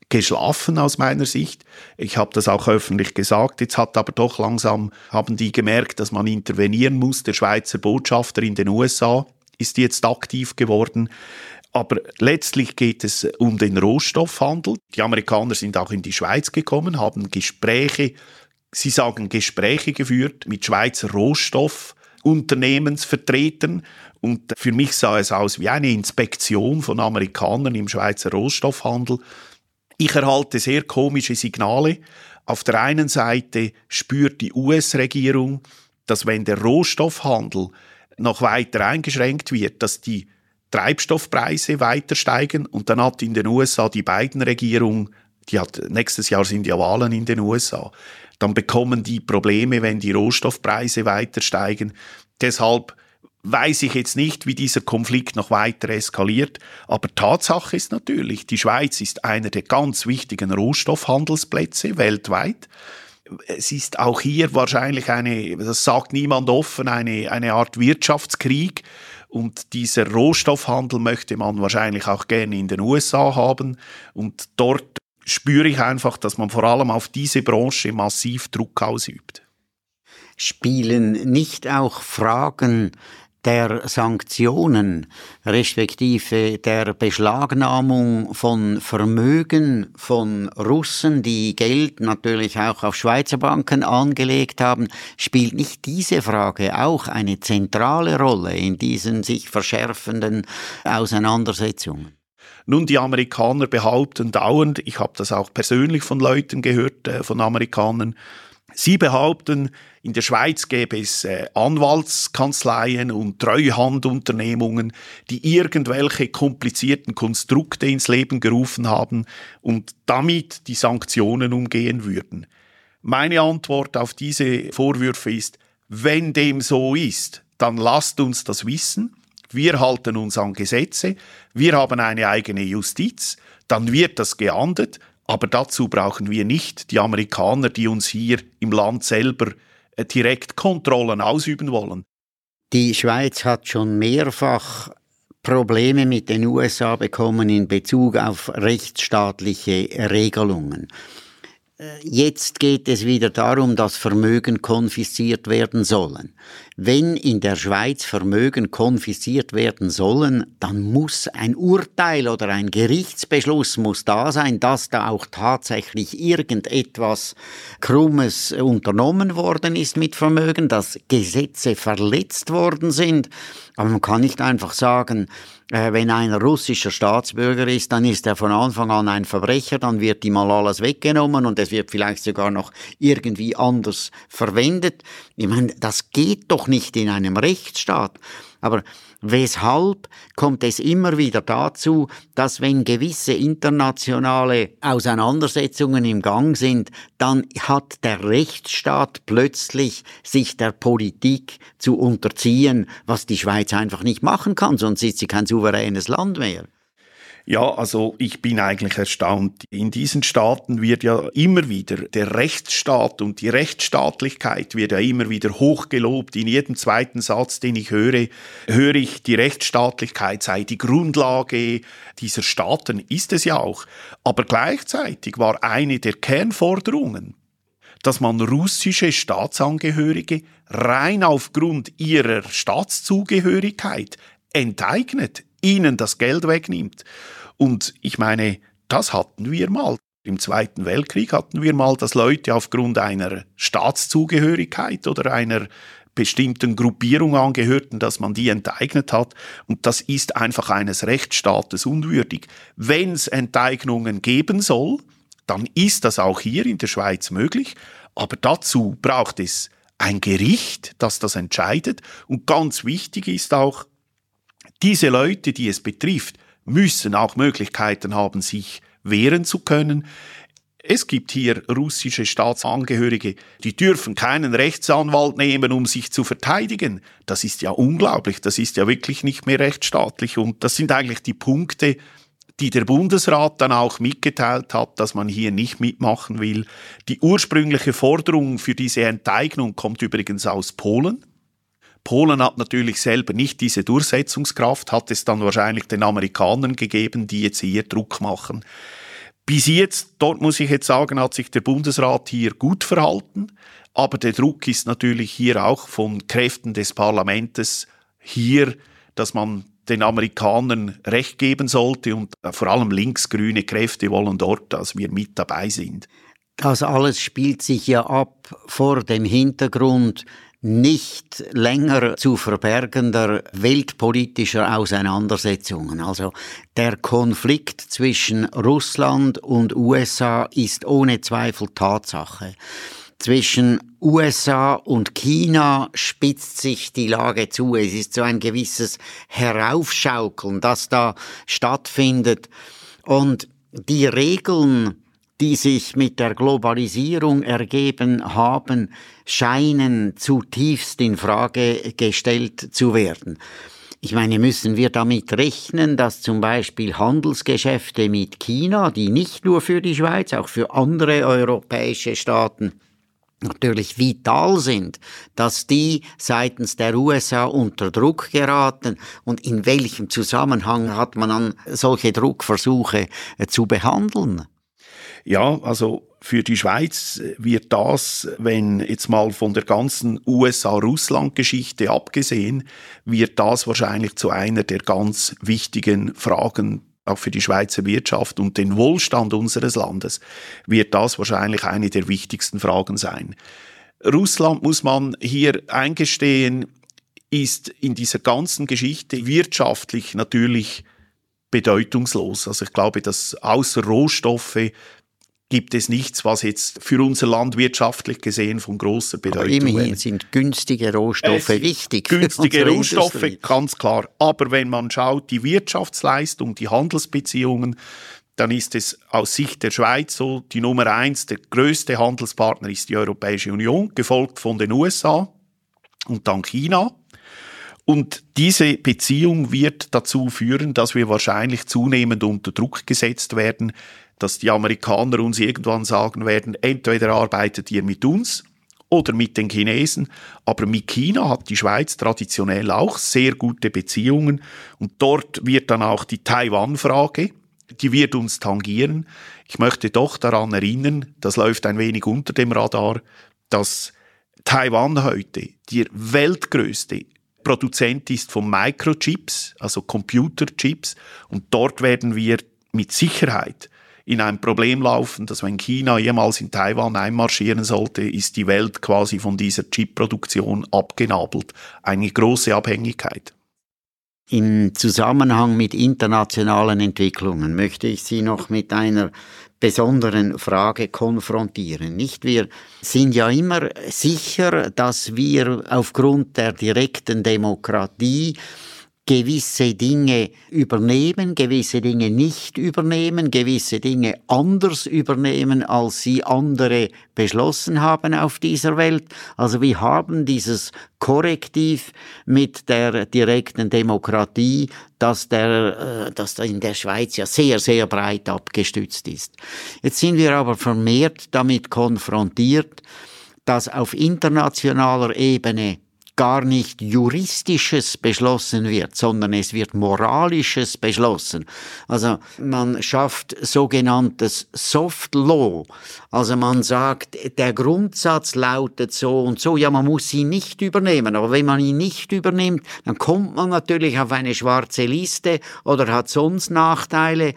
geschlafen aus meiner Sicht. Ich habe das auch öffentlich gesagt. Jetzt hat aber doch langsam haben die gemerkt, dass man intervenieren muss. Der Schweizer Botschafter in den USA ist jetzt aktiv geworden. Aber letztlich geht es um den Rohstoffhandel. Die Amerikaner sind auch in die Schweiz gekommen, haben Gespräche, sie sagen Gespräche geführt mit Schweizer Rohstoff Unternehmensvertretern. Und für mich sah es aus wie eine Inspektion von Amerikanern im Schweizer Rohstoffhandel. Ich erhalte sehr komische Signale. Auf der einen Seite spürt die US-Regierung, dass wenn der Rohstoffhandel noch weiter eingeschränkt wird, dass die Treibstoffpreise weiter steigen und dann hat in den USA die beiden Regierungen, die hat nächstes Jahr sind ja Wahlen in den USA, dann bekommen die Probleme, wenn die Rohstoffpreise weiter steigen. Deshalb weiß ich jetzt nicht, wie dieser Konflikt noch weiter eskaliert. Aber Tatsache ist natürlich, die Schweiz ist einer der ganz wichtigen Rohstoffhandelsplätze weltweit. Es ist auch hier wahrscheinlich eine, das sagt niemand offen, eine, eine Art Wirtschaftskrieg. Und dieser Rohstoffhandel möchte man wahrscheinlich auch gerne in den USA haben. Und dort spüre ich einfach, dass man vor allem auf diese Branche massiv Druck ausübt. Spielen nicht auch Fragen der Sanktionen respektive der Beschlagnahmung von Vermögen von Russen, die Geld natürlich auch auf Schweizer Banken angelegt haben, spielt nicht diese Frage auch eine zentrale Rolle in diesen sich verschärfenden Auseinandersetzungen? Nun, die Amerikaner behaupten dauernd, ich habe das auch persönlich von Leuten gehört, äh, von Amerikanern, Sie behaupten, in der Schweiz gäbe es äh, Anwaltskanzleien und Treuhandunternehmungen, die irgendwelche komplizierten Konstrukte ins Leben gerufen haben und damit die Sanktionen umgehen würden. Meine Antwort auf diese Vorwürfe ist, wenn dem so ist, dann lasst uns das wissen. Wir halten uns an Gesetze, wir haben eine eigene Justiz, dann wird das geahndet, aber dazu brauchen wir nicht die Amerikaner, die uns hier im Land selber äh, direkt Kontrollen ausüben wollen. Die Schweiz hat schon mehrfach Probleme mit den USA bekommen in Bezug auf rechtsstaatliche Regelungen. Jetzt geht es wieder darum, dass Vermögen konfisziert werden sollen. Wenn in der Schweiz Vermögen konfisziert werden sollen, dann muss ein Urteil oder ein Gerichtsbeschluss muss da sein, dass da auch tatsächlich irgendetwas Krummes unternommen worden ist mit Vermögen, dass Gesetze verletzt worden sind. Aber man kann nicht einfach sagen, wenn ein russischer Staatsbürger ist, dann ist er von Anfang an ein Verbrecher, dann wird ihm mal alles weggenommen und es wird vielleicht sogar noch irgendwie anders verwendet. Ich meine, das geht doch nicht in einem Rechtsstaat. Aber Weshalb kommt es immer wieder dazu, dass wenn gewisse internationale Auseinandersetzungen im Gang sind, dann hat der Rechtsstaat plötzlich sich der Politik zu unterziehen, was die Schweiz einfach nicht machen kann, sonst ist sie kein souveränes Land mehr. Ja, also ich bin eigentlich erstaunt. In diesen Staaten wird ja immer wieder der Rechtsstaat und die Rechtsstaatlichkeit wird ja immer wieder hochgelobt. In jedem zweiten Satz, den ich höre, höre ich, die Rechtsstaatlichkeit sei die Grundlage dieser Staaten, ist es ja auch. Aber gleichzeitig war eine der Kernforderungen, dass man russische Staatsangehörige rein aufgrund ihrer Staatszugehörigkeit enteignet, ihnen das Geld wegnimmt. Und ich meine, das hatten wir mal. Im Zweiten Weltkrieg hatten wir mal, dass Leute aufgrund einer Staatszugehörigkeit oder einer bestimmten Gruppierung angehörten, dass man die enteignet hat. Und das ist einfach eines Rechtsstaates unwürdig. Wenn es Enteignungen geben soll, dann ist das auch hier in der Schweiz möglich. Aber dazu braucht es ein Gericht, das das entscheidet. Und ganz wichtig ist auch, diese Leute, die es betrifft, müssen auch Möglichkeiten haben, sich wehren zu können. Es gibt hier russische Staatsangehörige, die dürfen keinen Rechtsanwalt nehmen, um sich zu verteidigen. Das ist ja unglaublich, das ist ja wirklich nicht mehr rechtsstaatlich und das sind eigentlich die Punkte, die der Bundesrat dann auch mitgeteilt hat, dass man hier nicht mitmachen will. Die ursprüngliche Forderung für diese Enteignung kommt übrigens aus Polen. Polen hat natürlich selber nicht diese Durchsetzungskraft, hat es dann wahrscheinlich den Amerikanern gegeben, die jetzt hier Druck machen. Bis jetzt, dort muss ich jetzt sagen, hat sich der Bundesrat hier gut verhalten, aber der Druck ist natürlich hier auch von Kräften des Parlaments hier, dass man den Amerikanern Recht geben sollte und vor allem linksgrüne Kräfte wollen dort, dass wir mit dabei sind. Das alles spielt sich ja ab vor dem Hintergrund nicht länger zu verbergender weltpolitischer Auseinandersetzungen. Also der Konflikt zwischen Russland und USA ist ohne Zweifel Tatsache. Zwischen USA und China spitzt sich die Lage zu. Es ist so ein gewisses Heraufschaukeln, das da stattfindet. Und die Regeln, die sich mit der Globalisierung ergeben haben, scheinen zutiefst in Frage gestellt zu werden. Ich meine, müssen wir damit rechnen, dass zum Beispiel Handelsgeschäfte mit China, die nicht nur für die Schweiz, auch für andere europäische Staaten natürlich vital sind, dass die seitens der USA unter Druck geraten und in welchem Zusammenhang hat man dann solche Druckversuche äh, zu behandeln? Ja, also für die Schweiz wird das, wenn jetzt mal von der ganzen USA-Russland-Geschichte abgesehen, wird das wahrscheinlich zu einer der ganz wichtigen Fragen auch für die Schweizer Wirtschaft und den Wohlstand unseres Landes, wird das wahrscheinlich eine der wichtigsten Fragen sein. Russland muss man hier eingestehen, ist in dieser ganzen Geschichte wirtschaftlich natürlich bedeutungslos. Also ich glaube, dass außer Rohstoffe gibt es nichts, was jetzt für unser Land wirtschaftlich gesehen von großer Bedeutung Aber immerhin sind günstige Rohstoffe Es wichtig. Günstige Rohstoffe, Industrie. ganz klar. Aber wenn man schaut, die Wirtschaftsleistung, die Handelsbeziehungen, dann ist es aus Sicht der Schweiz so, die Nummer eins, der größte Handelspartner ist die Europäische Union, gefolgt von den USA und dann China. Und diese Beziehung wird dazu führen, dass wir wahrscheinlich zunehmend unter Druck gesetzt werden, dass die Amerikaner uns irgendwann sagen werden, entweder arbeitet ihr mit uns oder mit den Chinesen. Aber mit China hat die Schweiz traditionell auch sehr gute Beziehungen. Und dort wird dann auch die Taiwan-Frage, die wird uns tangieren. Ich möchte doch daran erinnern, das läuft ein wenig unter dem Radar, dass Taiwan heute der weltgrößte Produzent ist von Microchips, also Computerchips. Und dort werden wir mit Sicherheit in ein Problem laufen, dass wenn China jemals in Taiwan einmarschieren sollte, ist die Welt quasi von dieser Chipproduktion abgenabelt. Eine große Abhängigkeit. Im Zusammenhang mit internationalen Entwicklungen möchte ich Sie noch mit einer besonderen Frage konfrontieren. Nicht wir sind ja immer sicher, dass wir aufgrund der direkten Demokratie gewisse Dinge übernehmen, gewisse Dinge nicht übernehmen, gewisse Dinge anders übernehmen, als sie andere beschlossen haben auf dieser Welt. Also wir haben dieses Korrektiv mit der direkten Demokratie, dass der, äh, dass da in der Schweiz ja sehr, sehr breit abgestützt ist. Jetzt sind wir aber vermehrt damit konfrontiert, dass auf internationaler Ebene gar nicht juristisches beschlossen wird, sondern es wird moralisches beschlossen. Also man schafft sogenanntes Soft Law. Also man sagt, der Grundsatz lautet so und so, ja, man muss ihn nicht übernehmen, aber wenn man ihn nicht übernimmt, dann kommt man natürlich auf eine schwarze Liste oder hat sonst Nachteile.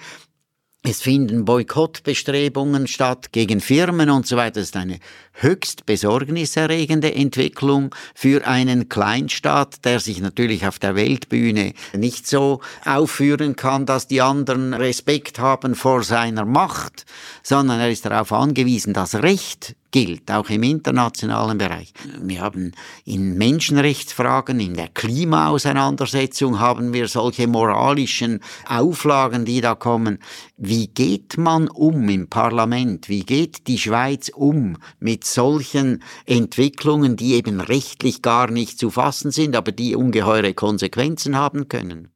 Es finden Boykottbestrebungen statt gegen Firmen und so weiter. Das ist eine höchst besorgniserregende Entwicklung für einen Kleinstaat, der sich natürlich auf der Weltbühne nicht so aufführen kann, dass die anderen Respekt haben vor seiner Macht, sondern er ist darauf angewiesen, dass Recht gilt, auch im internationalen Bereich. Wir haben in Menschenrechtsfragen, in der Klimaauseinandersetzung haben wir solche moralischen Auflagen, die da kommen. Wie geht man um im Parlament? Wie geht die Schweiz um mit solchen Entwicklungen, die eben rechtlich gar nicht zu fassen sind, aber die ungeheure Konsequenzen haben können?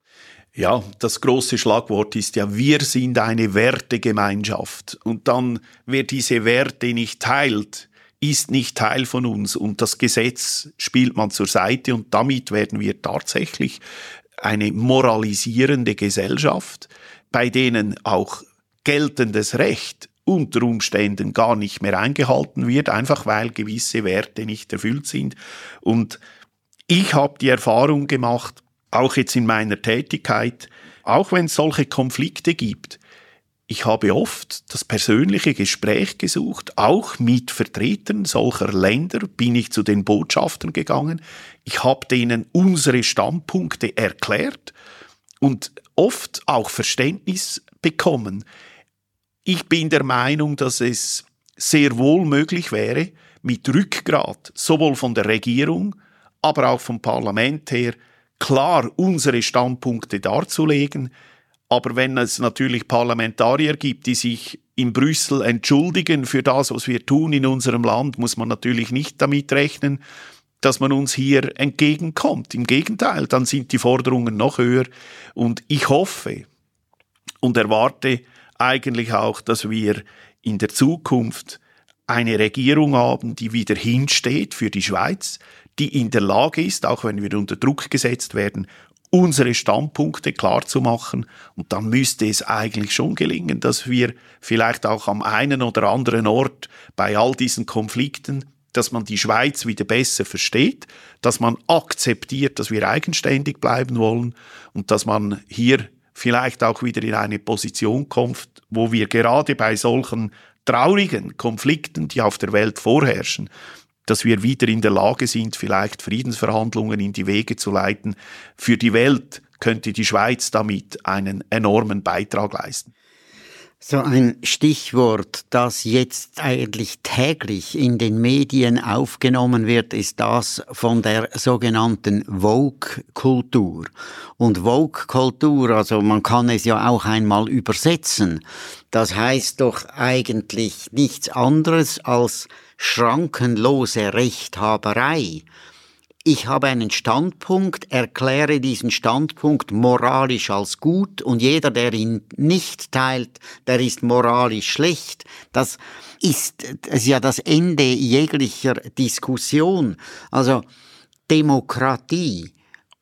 Ja, das große Schlagwort ist ja, wir sind eine Wertegemeinschaft. Und dann, wer diese Werte nicht teilt, ist nicht Teil von uns. Und das Gesetz spielt man zur Seite und damit werden wir tatsächlich eine moralisierende Gesellschaft, bei denen auch geltendes Recht unter Umständen gar nicht mehr eingehalten wird, einfach weil gewisse Werte nicht erfüllt sind. Und ich habe die Erfahrung gemacht, auch jetzt in meiner Tätigkeit, auch wenn es solche Konflikte gibt, ich habe oft das persönliche Gespräch gesucht, auch mit Vertretern solcher Länder bin ich zu den Botschaftern gegangen. Ich habe denen unsere Standpunkte erklärt und oft auch Verständnis bekommen. Ich bin der Meinung, dass es sehr wohl möglich wäre, mit Rückgrat sowohl von der Regierung, aber auch vom Parlament her klar unsere Standpunkte darzulegen. Aber wenn es natürlich Parlamentarier gibt, die sich in Brüssel entschuldigen für das, was wir tun in unserem Land, muss man natürlich nicht damit rechnen, dass man uns hier entgegenkommt. Im Gegenteil, dann sind die Forderungen noch höher. Und ich hoffe und erwarte eigentlich auch, dass wir in der Zukunft eine Regierung haben, die wieder hinsteht für die Schweiz, die in der Lage ist, auch wenn wir unter Druck gesetzt werden, unsere Standpunkte klar zu machen. Und dann müsste es eigentlich schon gelingen, dass wir vielleicht auch am einen oder anderen Ort bei all diesen Konflikten, dass man die Schweiz wieder besser versteht, dass man akzeptiert, dass wir eigenständig bleiben wollen und dass man hier vielleicht auch wieder in eine Position kommt, wo wir gerade bei solchen traurigen Konflikten, die auf der Welt vorherrschen, dass wir wieder in der Lage sind, vielleicht Friedensverhandlungen in die Wege zu leiten. Für die Welt könnte die Schweiz damit einen enormen Beitrag leisten. So ein Stichwort, das jetzt eigentlich täglich in den Medien aufgenommen wird, ist das von der sogenannten Vogue-Kultur. Und Vogue-Kultur, also man kann es ja auch einmal übersetzen, das heißt doch eigentlich nichts anderes als schrankenlose Rechthaberei ich habe einen Standpunkt, erkläre diesen Standpunkt moralisch als gut und jeder, der ihn nicht teilt, der ist moralisch schlecht. Das ist, das ist ja das Ende jeglicher Diskussion. Also Demokratie,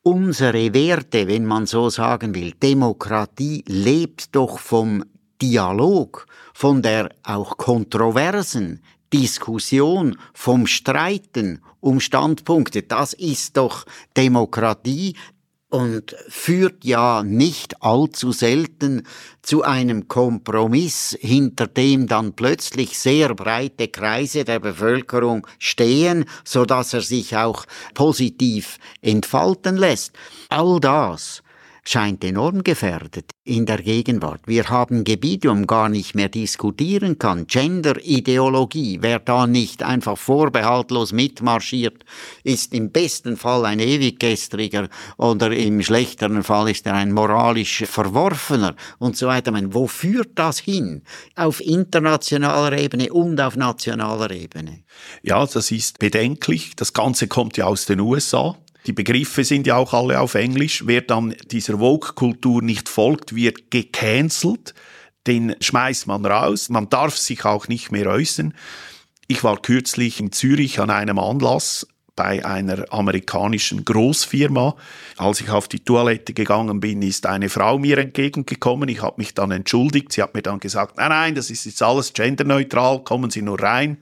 unsere Werte, wenn man so sagen will, Demokratie lebt doch vom Dialog, von der auch kontroversen Diskussion, vom Streiten um Standpunkte. Das ist doch Demokratie und führt ja nicht allzu selten zu einem Kompromiss, hinter dem dann plötzlich sehr breite Kreise der Bevölkerung stehen, so dass er sich auch positiv entfalten lässt. All das scheint enorm gefährdet in der Gegenwart. Wir haben Gebiete, um gar nicht mehr diskutieren kann. Gender-Ideologie, wer da nicht einfach vorbehaltlos mitmarschiert, ist im besten Fall ein Ewiggestriger oder im schlechteren Fall ist er ein moralisch Verworfener und so weiter. Meine, wo führt das hin? Auf internationaler Ebene und auf nationaler Ebene? Ja, das ist bedenklich. Das Ganze kommt ja aus den USA. Die Begriffe sind ja auch alle auf Englisch. Wer dann dieser Vogue-Kultur nicht folgt, wird gecancelt. Den schmeißt man raus. Man darf sich auch nicht mehr äußern. Ich war kürzlich in Zürich an einem Anlass bei einer amerikanischen Großfirma. Als ich auf die Toilette gegangen bin, ist eine Frau mir entgegengekommen. Ich habe mich dann entschuldigt. Sie hat mir dann gesagt, nein, nein, das ist jetzt alles genderneutral, kommen Sie nur rein.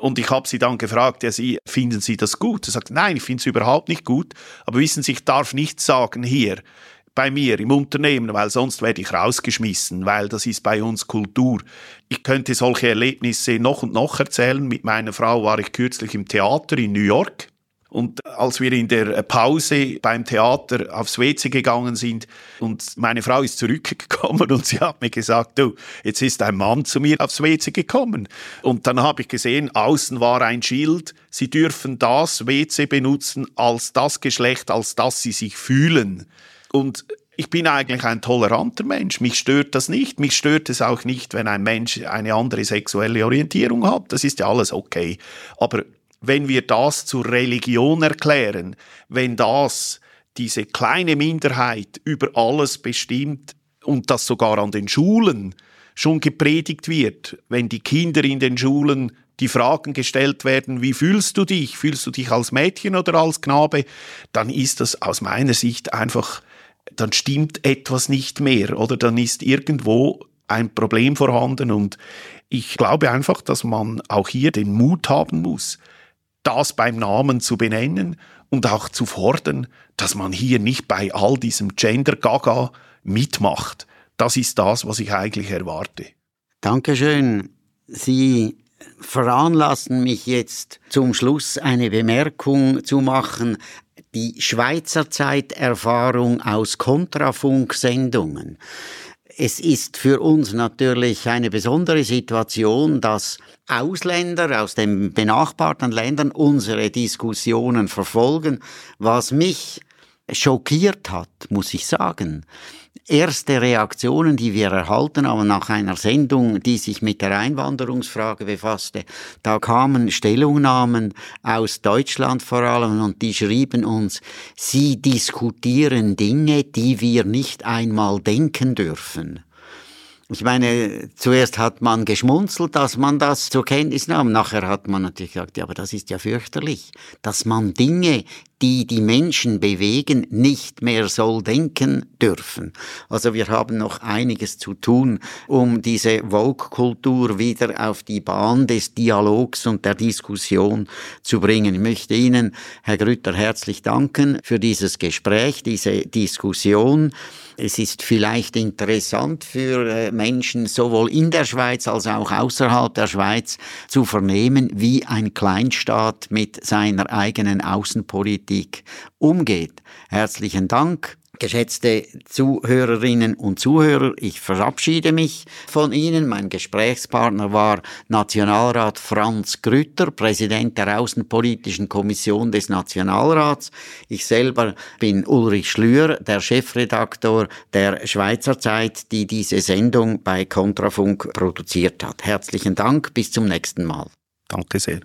Und ich habe sie dann gefragt, ja, Sie, finden Sie das gut? Sie sagt, nein, ich finde es überhaupt nicht gut. Aber wissen Sie, ich darf nichts sagen hier bei mir im Unternehmen, weil sonst werde ich rausgeschmissen, weil das ist bei uns Kultur. Ich könnte solche Erlebnisse noch und noch erzählen. Mit meiner Frau war ich kürzlich im Theater in New York und als wir in der Pause beim Theater aufs WC gegangen sind und meine Frau ist zurückgekommen und sie hat mir gesagt, du, jetzt ist ein Mann zu mir aufs WC gekommen. Und dann habe ich gesehen, außen war ein Schild, sie dürfen das WC benutzen als das Geschlecht, als das sie sich fühlen. Und ich bin eigentlich ein toleranter Mensch. Mich stört das nicht. Mich stört es auch nicht, wenn ein Mensch eine andere sexuelle Orientierung hat. Das ist ja alles okay. Aber wenn wir das zur Religion erklären, wenn das diese kleine Minderheit über alles bestimmt und das sogar an den Schulen schon gepredigt wird, wenn die Kinder in den Schulen die Fragen gestellt werden, wie fühlst du dich? Fühlst du dich als Mädchen oder als Knabe? Dann ist das aus meiner Sicht einfach, dann stimmt etwas nicht mehr oder dann ist irgendwo ein Problem vorhanden und ich glaube einfach, dass man auch hier den Mut haben muss, das beim Namen zu benennen und auch zu fordern, dass man hier nicht bei all diesem Gender-Gaga mitmacht. Das ist das, was ich eigentlich erwarte. Dankeschön. Sie veranlassen mich jetzt zum Schluss eine Bemerkung zu machen. Die Schweizer Zeiterfahrung aus Kontrafunksendungen. Es ist für uns natürlich eine besondere Situation, dass Ausländer aus den benachbarten Ländern unsere Diskussionen verfolgen. Was mich schockiert hat, muss ich sagen, erste Reaktionen, die wir erhalten haben nach einer Sendung, die sich mit der Einwanderungsfrage befasste, da kamen Stellungnahmen aus Deutschland vor allem und die schrieben uns, sie diskutieren Dinge, die wir nicht einmal denken dürfen. Ich meine, zuerst hat man geschmunzelt, dass man das zur Kenntnis nahm. Nachher hat man natürlich gesagt, ja, aber das ist ja fürchterlich, dass man Dinge, die die Menschen bewegen, nicht mehr soll denken dürfen. Also wir haben noch einiges zu tun, um diese Vogue-Kultur wieder auf die Bahn des Dialogs und der Diskussion zu bringen. Ich möchte Ihnen, Herr Grütter, herzlich danken für dieses Gespräch, diese Diskussion. Es ist vielleicht interessant für äh, Menschen sowohl in der Schweiz als auch außerhalb der Schweiz zu vernehmen, wie ein Kleinstaat mit seiner eigenen Außenpolitik umgeht. Herzlichen Dank. Geschätzte Zuhörerinnen und Zuhörer, ich verabschiede mich von Ihnen. Mein Gesprächspartner war Nationalrat Franz Grütter, Präsident der Außenpolitischen Kommission des Nationalrats. Ich selber bin Ulrich Schlür, der Chefredaktor der Schweizer Zeit, die diese Sendung bei Kontrafunk produziert hat. Herzlichen Dank, bis zum nächsten Mal. Danke sehr.